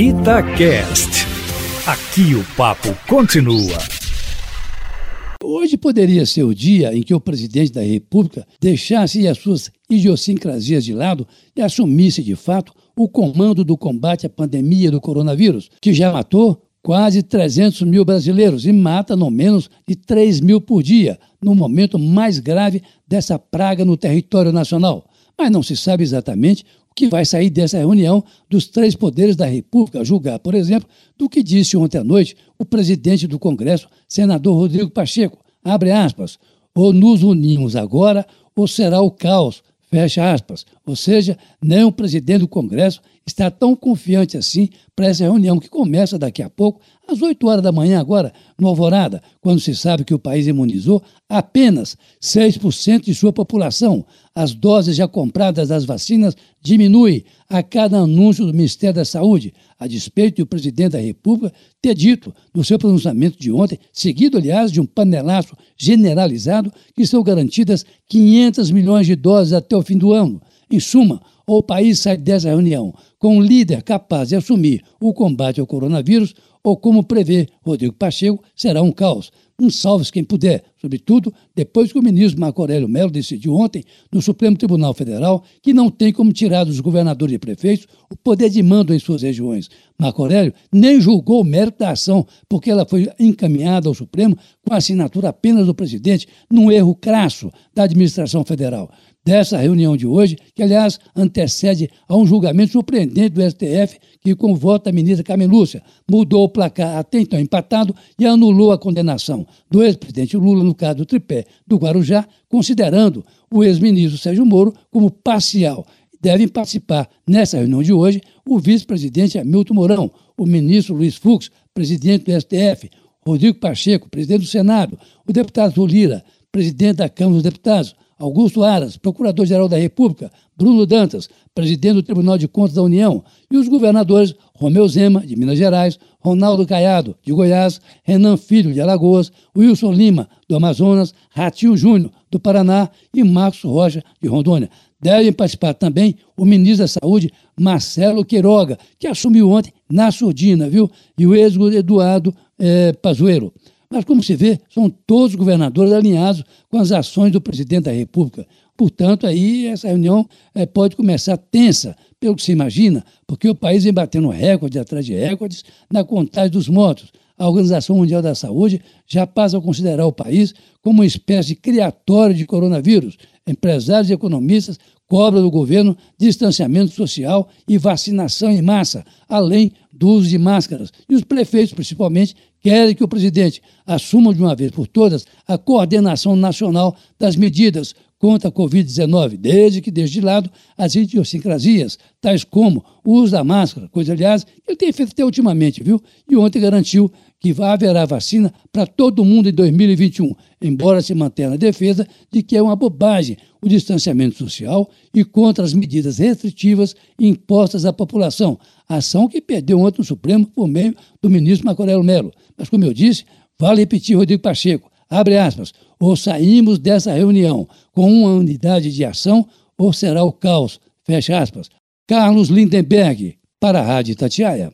Itacast. Aqui o papo continua. Hoje poderia ser o dia em que o presidente da República deixasse as suas idiosincrasias de lado e assumisse de fato o comando do combate à pandemia do coronavírus, que já matou quase 300 mil brasileiros e mata no menos de 3 mil por dia, no momento mais grave dessa praga no território nacional. Mas não se sabe exatamente que vai sair dessa reunião dos três poderes da República, julgar, por exemplo, do que disse ontem à noite o presidente do Congresso, senador Rodrigo Pacheco. Abre aspas. Ou nos unimos agora, ou será o caos. Fecha aspas. Ou seja, nem o presidente do Congresso está tão confiante assim para essa reunião que começa daqui a pouco, às 8 horas da manhã, agora, no Alvorada, quando se sabe que o país imunizou apenas 6% de sua população. As doses já compradas das vacinas diminuem a cada anúncio do Ministério da Saúde, a despeito do presidente da República ter dito no seu pronunciamento de ontem, seguido, aliás, de um panelaço generalizado, que são garantidas 500 milhões de doses até o fim do ano. Em suma, o país sai dessa reunião com um líder capaz de assumir o combate ao coronavírus, ou como prevê Rodrigo Pacheco, será um caos. Um salve quem puder, sobretudo depois que o ministro Marco Aurélio Melo decidiu ontem, no Supremo Tribunal Federal, que não tem como tirar dos governadores e prefeitos o poder de mando em suas regiões. Marco Aurélio nem julgou o mérito da ação, porque ela foi encaminhada ao Supremo com a assinatura apenas do presidente, num erro crasso da administração federal dessa reunião de hoje, que, aliás, antecede a um julgamento surpreendente do STF, que, com voto da ministra Carmen Lúcia, mudou o placar até então empatado e anulou a condenação do ex-presidente Lula no caso do tripé do Guarujá, considerando o ex-ministro Sérgio Moro como parcial. Devem participar nessa reunião de hoje o vice-presidente Hamilton Mourão, o ministro Luiz Fux, presidente do STF, Rodrigo Pacheco, presidente do Senado, o deputado Zulira, presidente da Câmara dos Deputados, Augusto Aras, Procurador-Geral da República, Bruno Dantas, Presidente do Tribunal de Contas da União, e os governadores Romeu Zema, de Minas Gerais, Ronaldo Caiado, de Goiás, Renan Filho, de Alagoas, Wilson Lima, do Amazonas, Ratinho Júnior, do Paraná e Marcos Rocha, de Rondônia. Devem participar também o ministro da Saúde, Marcelo Queiroga, que assumiu ontem na surdina, viu? E o ex-Eduardo eh, Pazuello. Mas, como se vê, são todos governadores alinhados com as ações do presidente da República. Portanto, aí essa reunião é, pode começar tensa, pelo que se imagina, porque o país vem batendo recorde atrás de recordes na contagem dos mortos. A Organização Mundial da Saúde já passa a considerar o país como uma espécie de criatório de coronavírus. Empresários e economistas cobram do governo distanciamento social e vacinação em massa, além do uso de máscaras. E os prefeitos, principalmente, querem que o presidente assuma de uma vez por todas a coordenação nacional das medidas contra a Covid-19, desde que deixe de lado as idiosincrasias, tais como o uso da máscara, coisa, aliás, que ele tem feito até ultimamente, viu? E ontem garantiu que haverá vacina para todo mundo em 2021, embora se mantenha na defesa de que é uma bobagem o distanciamento social e contra as medidas restritivas impostas à população, ação que perdeu ontem no Supremo por meio do ministro Marco Aurélio Melo. Mas, como eu disse, vale repetir Rodrigo Pacheco, abre aspas, ou saímos dessa reunião com uma unidade de ação ou será o caos, fecha aspas. Carlos Lindenberg, para a Rádio Tatiaia.